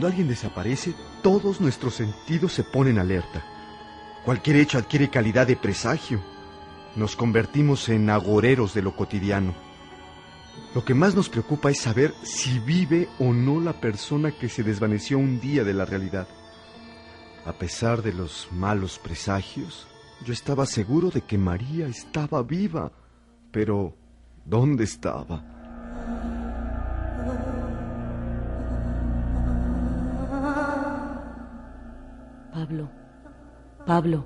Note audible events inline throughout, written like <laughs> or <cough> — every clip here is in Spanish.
Cuando alguien desaparece, todos nuestros sentidos se ponen alerta. Cualquier hecho adquiere calidad de presagio. Nos convertimos en agoreros de lo cotidiano. Lo que más nos preocupa es saber si vive o no la persona que se desvaneció un día de la realidad. A pesar de los malos presagios, yo estaba seguro de que María estaba viva. Pero, ¿dónde estaba? Pablo, Pablo,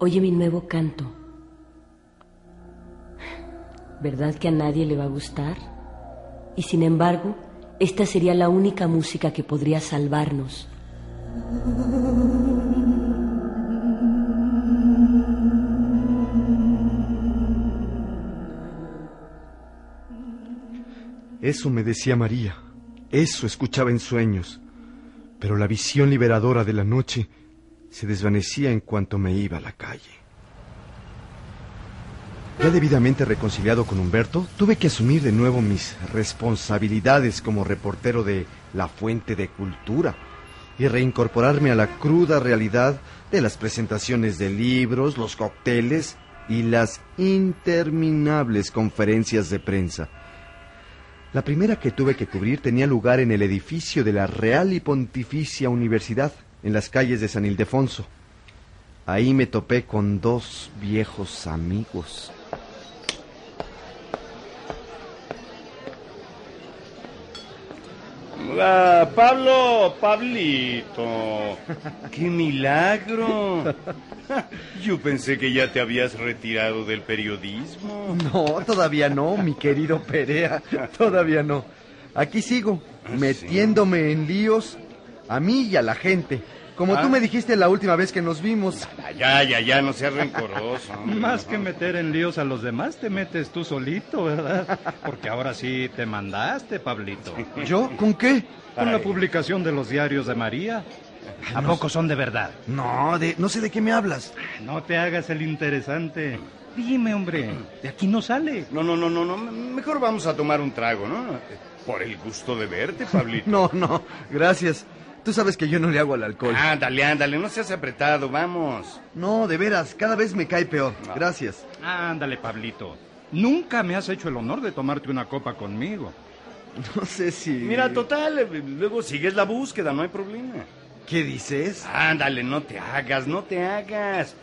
oye mi nuevo canto. ¿Verdad que a nadie le va a gustar? Y sin embargo, esta sería la única música que podría salvarnos. Eso me decía María, eso escuchaba en sueños, pero la visión liberadora de la noche se desvanecía en cuanto me iba a la calle. Ya debidamente reconciliado con Humberto, tuve que asumir de nuevo mis responsabilidades como reportero de La Fuente de Cultura y reincorporarme a la cruda realidad de las presentaciones de libros, los cócteles y las interminables conferencias de prensa. La primera que tuve que cubrir tenía lugar en el edificio de la Real y Pontificia Universidad, en las calles de San Ildefonso. Ahí me topé con dos viejos amigos. Ah, Pablo, Pablito, qué milagro. Yo pensé que ya te habías retirado del periodismo. No, todavía no, mi querido Perea, todavía no. Aquí sigo, Ah, metiéndome en líos a mí y a la gente. Como Ah. tú me dijiste la última vez que nos vimos. Ya, ya, ya, no seas rencoroso. hombre. Más que meter en líos a los demás, te metes tú solito, ¿verdad? Porque ahora sí te mandaste, Pablito. <laughs> ¿Yo? ¿Con qué? Con la publicación de los diarios de María. ¿A poco son de verdad? No, de, no sé de qué me hablas. No te hagas el interesante. Dime, hombre, de aquí no sale. No, no, no, no, no. Mejor vamos a tomar un trago, ¿no? Por el gusto de verte, Pablito. <laughs> No, no, gracias. Tú sabes que yo no le hago al alcohol. Ándale, ándale, no seas apretado, vamos. No, de veras, cada vez me cae peor. Gracias. Ándale, Pablito. Nunca me has hecho el honor de tomarte una copa conmigo. <laughs> No sé si... Mira, total, eh, luego sigues la búsqueda, no hay problema. ¿Qué dices? Ándale, no te hagas, no te hagas.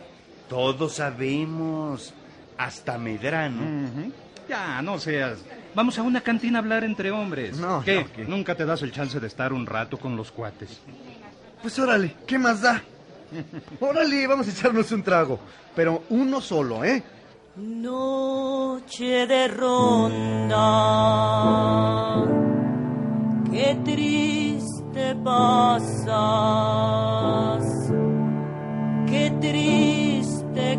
Todos sabemos. Hasta Medrano. Ujú. Ya, no seas. Vamos a una cantina a hablar entre hombres. No, ¿Qué? no, ¿qué? Nunca te das el chance de estar un rato con los cuates. Pues órale, ¿qué más da? Órale, vamos a echarnos un trago. Pero uno solo, ¿eh? Noche de ronda, qué triste pasas, qué triste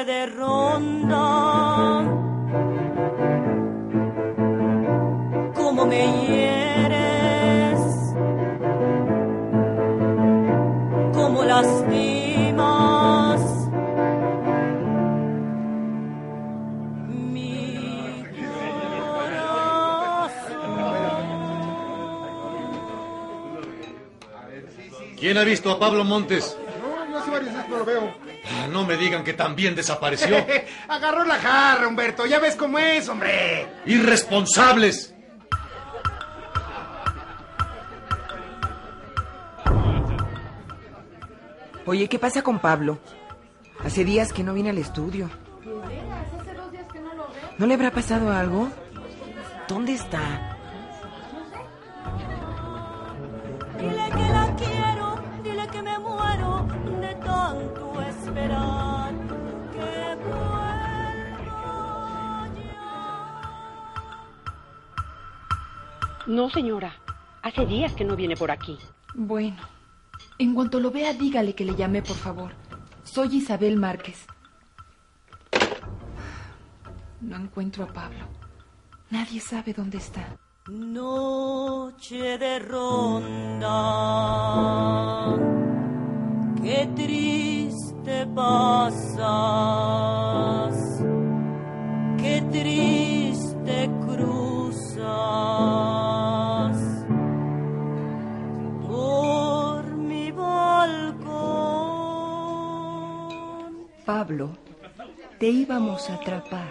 Noche de ronda. cómo me hieres, cómo lastimas mi ¿Quién ha visto a Pablo Montes? No, yo hace varios días no lo veo. Ah, no me digan que también desapareció. <laughs> Agarró la jarra, Humberto. Ya ves cómo es, hombre. Irresponsables. Oye, ¿qué pasa con Pablo? Hace días que no viene al estudio. No ¿No le habrá pasado algo? ¿Dónde está? No, señora. Hace días que no viene por aquí. Bueno, en cuanto lo vea, dígale que le llamé, por favor. Soy Isabel Márquez. No encuentro a Pablo. Nadie sabe dónde está. Noche de ronda, qué triste pasas, qué triste Pablo, te íbamos a atrapar.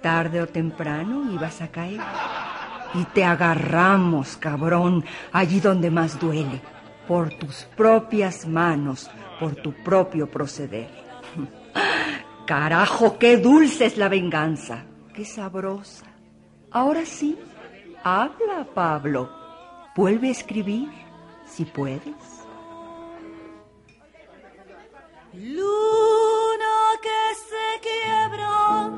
Tarde o temprano ibas a caer. Y te agarramos, cabrón, allí donde más duele, por tus propias manos, por tu propio proceder. <laughs> Carajo, qué dulce es la venganza, qué sabrosa. Ahora sí, habla, Pablo. Vuelve a escribir, si puedes. Luna que se quiebra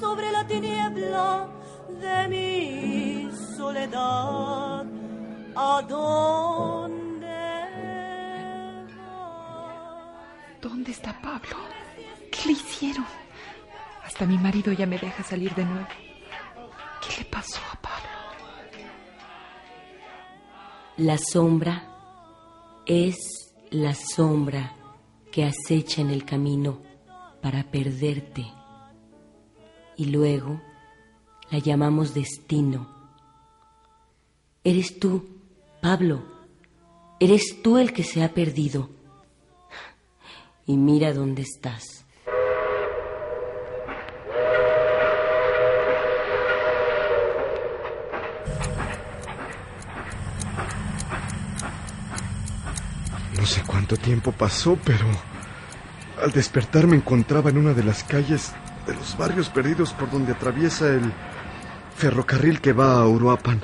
sobre la tiniebla de mi soledad. ¿A dónde ¿Dónde está Pablo? ¿Qué le hicieron? Hasta mi marido ya me deja salir de nuevo. ¿Qué le pasó a Pablo? La sombra es la sombra que acecha en el camino para perderte. Y luego la llamamos destino. Eres tú, Pablo. Eres tú el que se ha perdido. Y mira dónde estás. No sé cuánto tiempo pasó, pero al despertar me encontraba en una de las calles de los barrios perdidos por donde atraviesa el ferrocarril que va a Uruapan.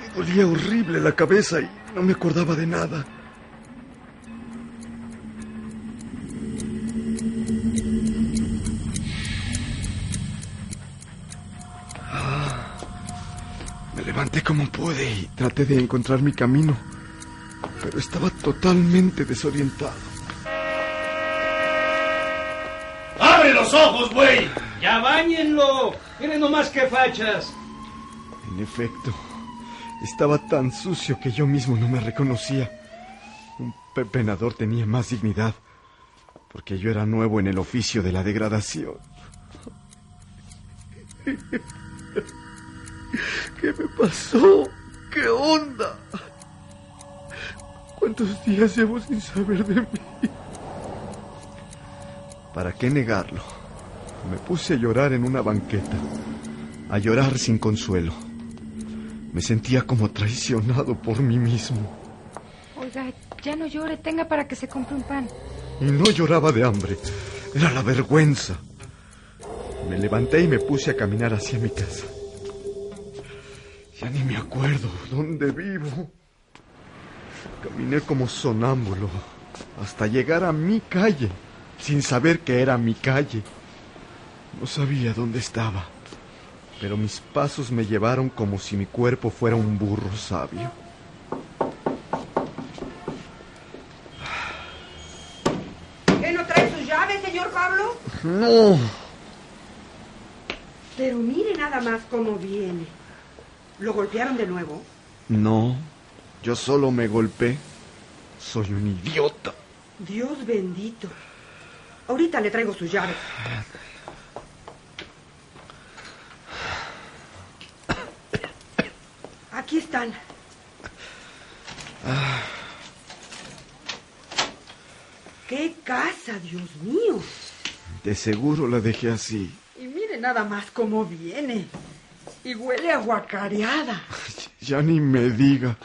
Me dolía horrible la cabeza y no me acordaba de nada. Ah, Me levanté como pude y traté de encontrar mi camino, pero estaba totalmente desorientado. Los ojos, güey! ¡Ya bañenlo! Miren nomás qué fachas. En efecto, estaba tan sucio que yo mismo no me reconocía. Un pepenador tenía más dignidad, porque yo era nuevo en el oficio de la degradación. <laughs> ¿Qué me pasó? ¿Qué onda? ¿Cuántos días llevo sin saber de mí? ¿Para qué negarlo? Me puse a llorar en una banqueta, a llorar sin consuelo. Me sentía como traicionado por mí mismo. Oiga, ya no llore, tenga para que se compre un pan. Y no lloraba de hambre, era la vergüenza. Me levanté y me puse a caminar hacia mi casa. Ya ni me acuerdo dónde vivo. Caminé como sonámbulo hasta llegar a mi calle, sin saber que era mi calle. No sabía dónde estaba, pero mis pasos me llevaron como si mi cuerpo fuera un burro sabio. ¿Qué no trae sus llaves, señor Pablo? No, Pero mire nada más cómo viene. ¿Lo golpearon de nuevo? no, yo solo me golpeé. Soy un idiota. Dios bendito. Ahorita le traigo sus llaves. Aquí están. ¡Qué casa, Dios mío! De seguro la dejé así. Y mire nada más cómo viene. Y huele a guacareada. Ya ni me diga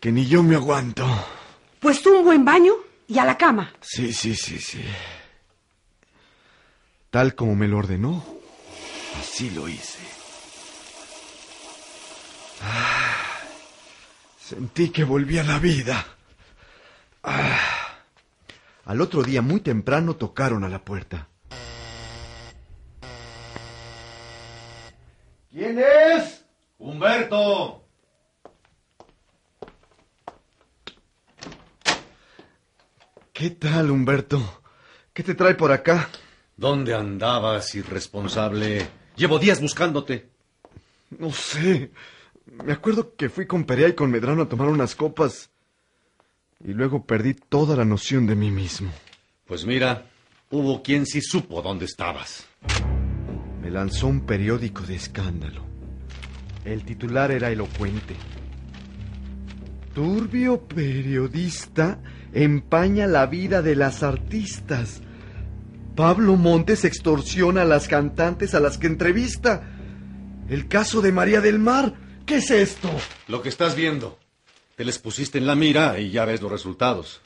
que ni yo me aguanto. Pues un buen baño y a la cama. Sí, sí, sí, sí. Tal como me lo ordenó, así lo hice. Sentí que volví a la vida. Ah. Al otro día, muy temprano, tocaron a la puerta. ¿Quién es? Humberto. ¿Qué tal, Humberto? ¿Qué te trae por acá? ¿Dónde andabas, irresponsable? Llevo días buscándote. No sé. Me acuerdo que fui con Perea y con Medrano a tomar unas copas. Y luego perdí toda la noción de mí mismo. Pues mira, hubo quien sí supo dónde estabas. Me lanzó un periódico de escándalo. El titular era elocuente. Turbio periodista empaña la vida de las artistas. Pablo Montes extorsiona a las cantantes a las que entrevista. El caso de María del Mar. ¿Qué es esto? Lo que estás viendo. Te les pusiste en la mira y ya ves los resultados.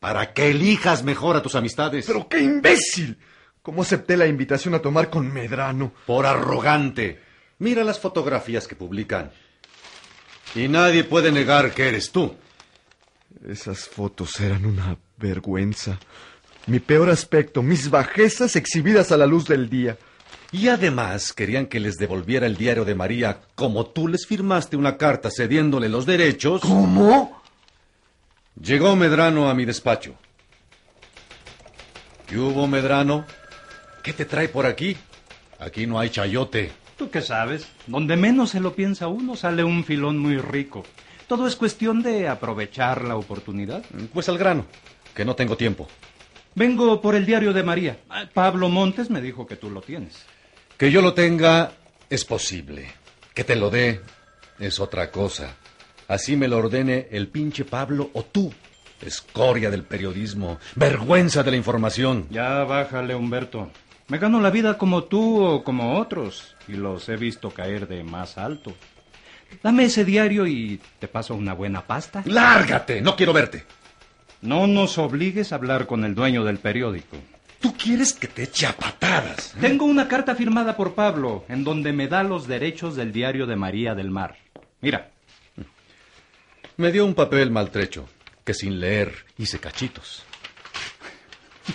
Para que elijas mejor a tus amistades. ¡Pero qué imbécil! ¿Cómo acepté la invitación a tomar con Medrano? Por arrogante. Mira las fotografías que publican. Y nadie puede negar que eres tú. Esas fotos eran una vergüenza. Mi peor aspecto, mis bajezas exhibidas a la luz del día. Y además querían que les devolviera el diario de María, como tú les firmaste una carta cediéndole los derechos. ¿Cómo? Llegó Medrano a mi despacho. ¿Qué hubo, Medrano? ¿Qué te trae por aquí? Aquí no hay chayote. ¿Tú qué sabes? Donde menos se lo piensa uno sale un filón muy rico. Todo es cuestión de aprovechar la oportunidad. Pues al grano, que no tengo tiempo. Vengo por el diario de María. Pablo Montes me dijo que tú lo tienes. Que yo lo tenga es posible. Que te lo dé es otra cosa. Así me lo ordene el pinche Pablo o tú. Escoria del periodismo, vergüenza de la información. Ya bájale, Humberto. Me gano la vida como tú o como otros, y los he visto caer de más alto. Dame ese diario y te paso una buena pasta. ¡Lárgate! No quiero verte. No nos obligues a hablar con el dueño del periódico. Tú quieres que te eche a patadas. ¿eh? Tengo una carta firmada por Pablo en donde me da los derechos del diario de María del Mar. Mira. Me dio un papel maltrecho que sin leer hice cachitos.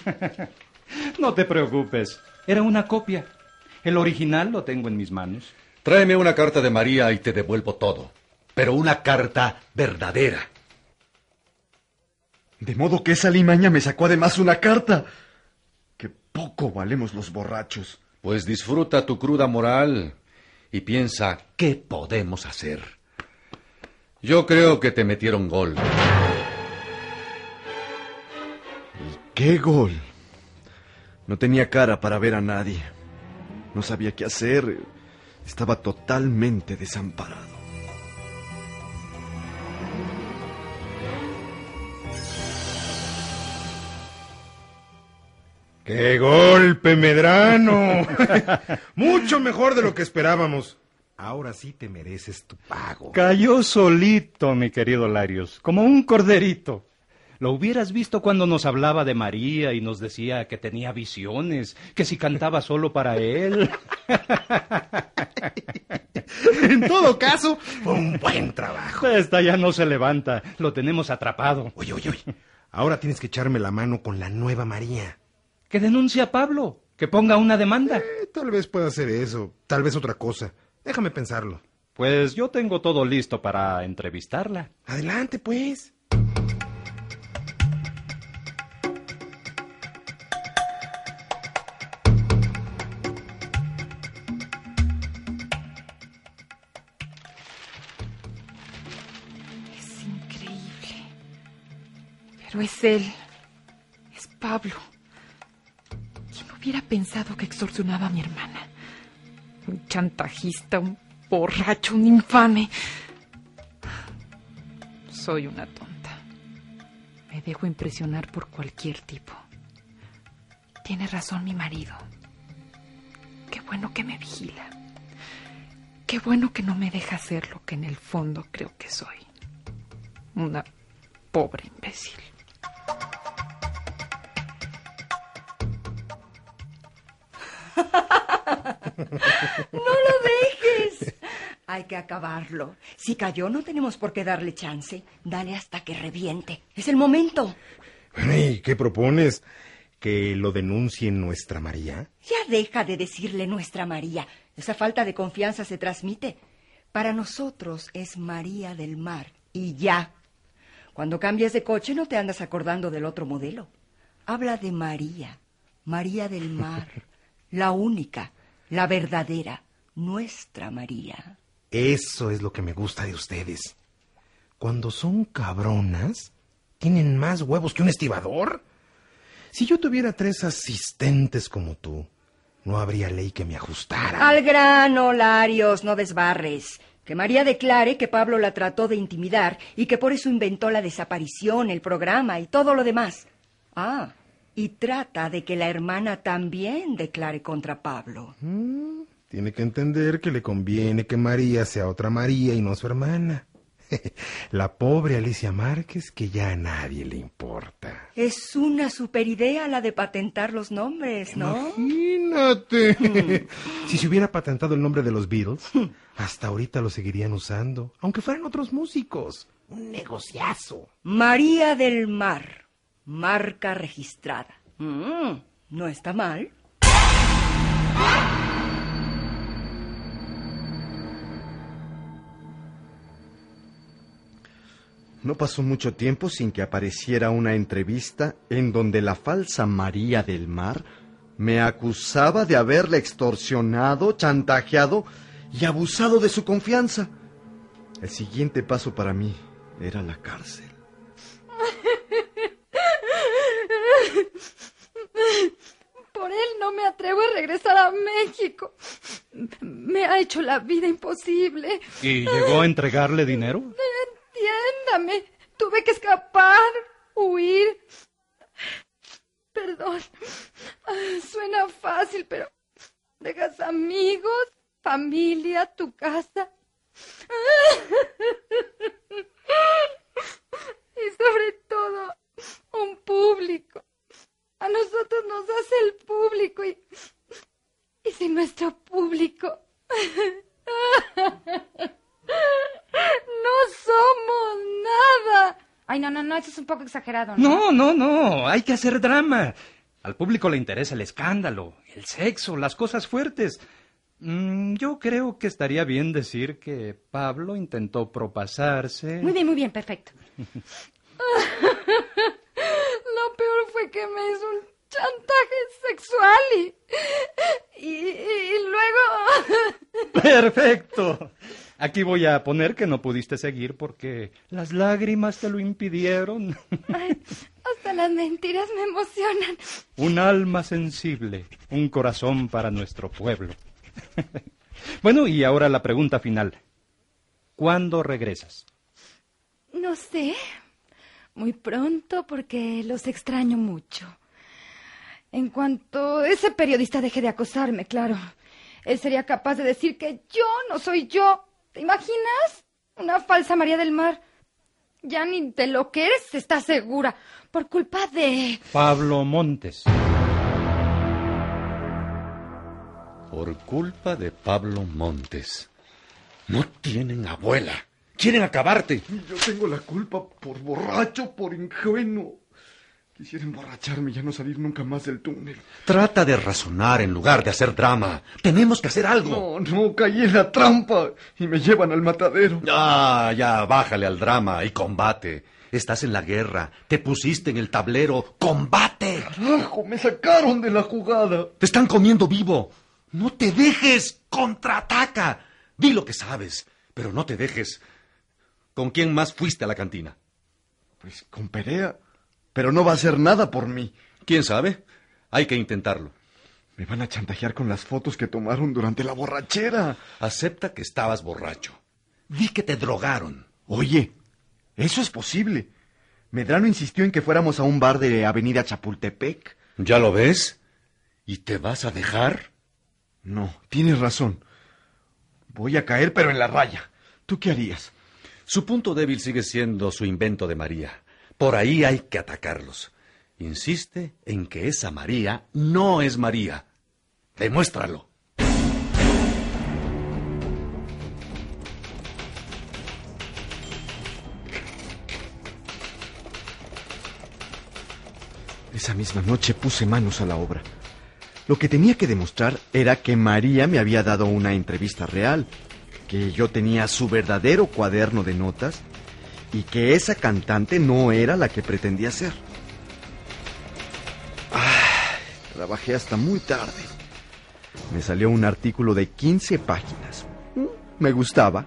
<laughs> no te preocupes. Era una copia. El original lo tengo en mis manos. Tráeme una carta de María y te devuelvo todo. Pero una carta verdadera. De modo que esa limaña me sacó además una carta. Poco valemos los borrachos. Pues disfruta tu cruda moral y piensa qué podemos hacer. Yo creo que te metieron gol. ¿Y qué gol? No tenía cara para ver a nadie. No sabía qué hacer. Estaba totalmente desamparado. ¡Qué golpe, Medrano! <laughs> Mucho mejor de lo que esperábamos. Ahora sí te mereces tu pago. Cayó solito, mi querido Larios, como un corderito. Lo hubieras visto cuando nos hablaba de María y nos decía que tenía visiones, que si cantaba solo para él. <laughs> en todo caso, fue un buen trabajo. Esta ya no se levanta, lo tenemos atrapado. Oye, oye, oye. Ahora tienes que echarme la mano con la nueva María. Que denuncie a Pablo, que ponga una demanda. Eh, tal vez pueda hacer eso, tal vez otra cosa. Déjame pensarlo. Pues yo tengo todo listo para entrevistarla. Adelante, pues. Es increíble. Pero es él. Es Pablo. ¿Quién hubiera pensado que extorsionaba a mi hermana? Un chantajista, un borracho, un infame. Soy una tonta. Me dejo impresionar por cualquier tipo. Tiene razón mi marido. Qué bueno que me vigila. Qué bueno que no me deja ser lo que en el fondo creo que soy. Una Pobre imbécil. ¡No lo dejes! Hay que acabarlo. Si cayó, no tenemos por qué darle chance. Dale hasta que reviente. Es el momento. ¿Y qué propones? ¿Que lo denuncien nuestra María? Ya deja de decirle nuestra María. Esa falta de confianza se transmite. Para nosotros es María del Mar. Y ya. Cuando cambias de coche no te andas acordando del otro modelo. Habla de María. María del Mar. <laughs> la única, la verdadera, nuestra María. Eso es lo que me gusta de ustedes. Cuando son cabronas, tienen más huevos que un estibador. Si yo tuviera tres asistentes como tú, no habría ley que me ajustara. Al grano, Larios, no desbarres. Que María declare que Pablo la trató de intimidar y que por eso inventó la desaparición, el programa y todo lo demás. Ah, y trata de que la hermana también declare contra Pablo. Mm, tiene que entender que le conviene que María sea otra María y no su hermana. <laughs> La pobre Alicia Márquez que ya a nadie le importa. Es una superidea la de patentar los nombres, ¿no? Imagínate. <laughs> si se hubiera patentado el nombre de los Beatles, hasta ahorita lo seguirían usando, aunque fueran otros músicos. Un negociazo. María del Mar, marca registrada. Mm, no está mal. No pasó mucho tiempo sin que apareciera una entrevista en donde la falsa María del Mar me acusaba de haberle extorsionado, chantajeado y abusado de su confianza. El siguiente paso para mí era la cárcel. Por él no me atrevo a regresar a México. Me ha hecho la vida imposible. ¿Y llegó a entregarle dinero? Entiéndame. Tuve que escapar, huir. Perdón. Suena fácil, pero dejas amigos, familia, tu casa. <laughs> Y sobre todo, un público. A nosotros nos hace el público y, y sin nuestro público. No somos nada. Ay, no, no, no, eso es un poco exagerado. ¿no? No, no, no, hay que hacer drama. Al público le interesa el escándalo, el sexo, las cosas fuertes. Mm, yo creo que estaría bien decir que Pablo intentó propasarse. Muy bien, muy bien, perfecto. <laughs> Lo peor fue que me hizo un chantaje sexual y, y, y luego... Perfecto. Aquí voy a poner que no pudiste seguir porque las lágrimas te lo impidieron. <laughs> Ay, hasta las mentiras me emocionan. Un alma sensible, un corazón para nuestro pueblo. <laughs> bueno, y ahora la pregunta final. ¿Cuándo regresas? No sé. Muy pronto porque los extraño mucho. En cuanto ese periodista deje de acosarme, claro. Él sería capaz de decir que yo no soy yo. ¿Te imaginas? Una falsa María del Mar. Ya ni de lo que eres estás segura. Por culpa de... Pablo Montes. Por culpa de Pablo Montes. No tienen abuela. Quieren acabarte. Yo tengo la culpa por borracho, por ingenuo. Quisiera emborracharme y ya no salir nunca más del túnel. Trata de razonar en lugar de hacer drama. Tenemos que hacer algo. No, no, caí en la trampa y me llevan al matadero. Ah, ya, bájale al drama y combate. Estás en la guerra, te pusiste en el tablero. ¡Combate! Carajo, me sacaron de la jugada. Te están comiendo vivo. No te dejes. Contraataca. Di lo que sabes, pero no te dejes. ¿Con quién más fuiste a la cantina? Pues con Perea. Pero no va a hacer nada por mí. ¿Quién sabe? Hay que intentarlo. Me van a chantajear con las fotos que tomaron durante la borrachera. Acepta que estabas borracho. Di que te drogaron. Oye, eso es posible. Medrano insistió en que fuéramos a un bar de Avenida Chapultepec. ¿Ya lo ves? ¿Y te vas a dejar? No, tienes razón. Voy a caer, pero en la raya. ¿Tú qué harías? Su punto débil sigue siendo su invento de María. Por ahí hay que atacarlos. Insiste en que esa María no es María. Demuéstralo. Esa misma noche puse manos a la obra. Lo que tenía que demostrar era que María me había dado una entrevista real, que yo tenía su verdadero cuaderno de notas y que esa cantante no era la que pretendía ser. Ah, trabajé hasta muy tarde. Me salió un artículo de 15 páginas. Mm, Me gustaba.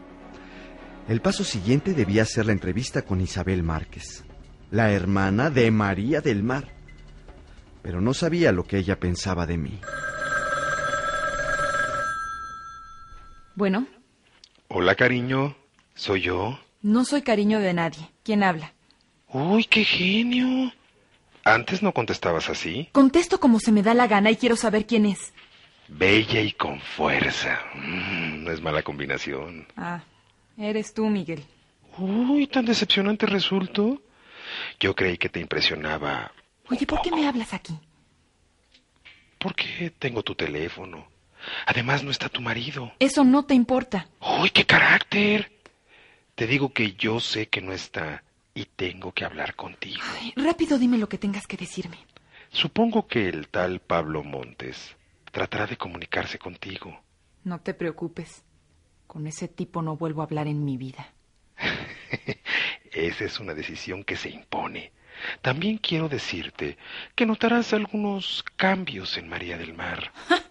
El paso siguiente debía ser la entrevista con Isabel Márquez, la hermana de María del Mar. Pero no sabía lo que ella pensaba de mí. Bueno, Hola, cariño. ¿Soy yo? No soy cariño de nadie. ¿Quién habla? Uy, qué genio. Antes no contestabas así. Contesto como se me da la gana y quiero saber quién es. Bella y con fuerza. Mm, no es mala combinación. Ah, eres tú, Miguel. Uy, tan decepcionante resultó. Yo creí que te impresionaba Oye, ¿por qué me hablas aquí? porque tengo tu teléfono. Además, no está tu marido. Eso no te importa. ¡Uy, qué carácter! Te digo que yo sé que no está y tengo que hablar contigo. Rápido dime lo que tengas que decirme. Supongo que el tal Pablo Montes tratará de comunicarse contigo. No te preocupes. Con ese tipo no vuelvo a hablar en mi vida. <laughs> Esa es una decisión que se impone. También quiero decirte que notarás algunos cambios en María del Mar. <laughs>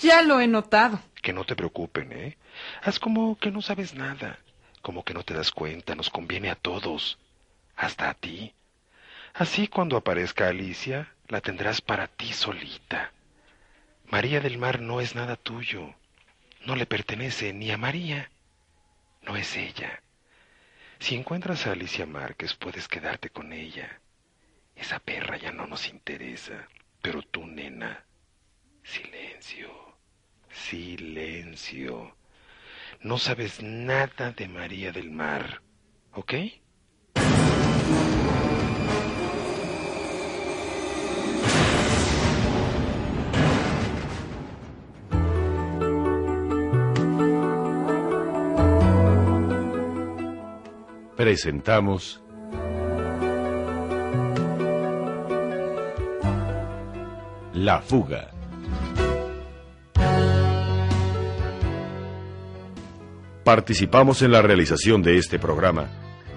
Ya lo he notado. Que no te preocupen, ¿eh? Haz como que no sabes nada, como que no te das cuenta, nos conviene a todos, hasta a ti. Así cuando aparezca Alicia, la tendrás para ti solita. María del Mar no es nada tuyo, no le pertenece ni a María, no es ella. Si encuentras a Alicia Márquez, puedes quedarte con ella. Esa perra ya no nos interesa, pero tú, nena, silencio, silencio. No sabes nada de María del Mar, ¿ok? Presentamos La fuga. Participamos en la realización de este programa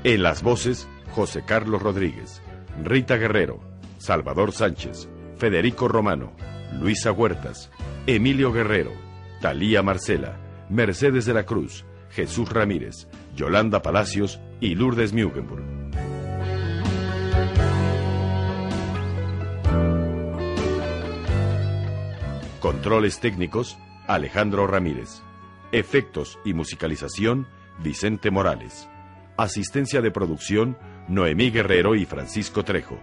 en las voces José Carlos Rodríguez, Rita Guerrero, Salvador Sánchez, Federico Romano, Luisa Huertas, Emilio Guerrero, Talía Marcela, Mercedes de la Cruz, Jesús Ramírez, Yolanda Palacios y Lourdes Mugenburg. Controles técnicos, Alejandro Ramírez. Efectos y musicalización, Vicente Morales. Asistencia de producción, Noemí Guerrero y Francisco Trejo.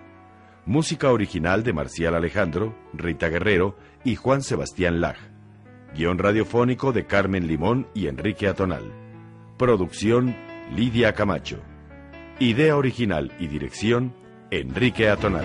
Música original de Marcial Alejandro, Rita Guerrero y Juan Sebastián Laj. Guión radiofónico de Carmen Limón y Enrique Atonal. Producción, Lidia Camacho. Idea original y dirección, Enrique Atonal.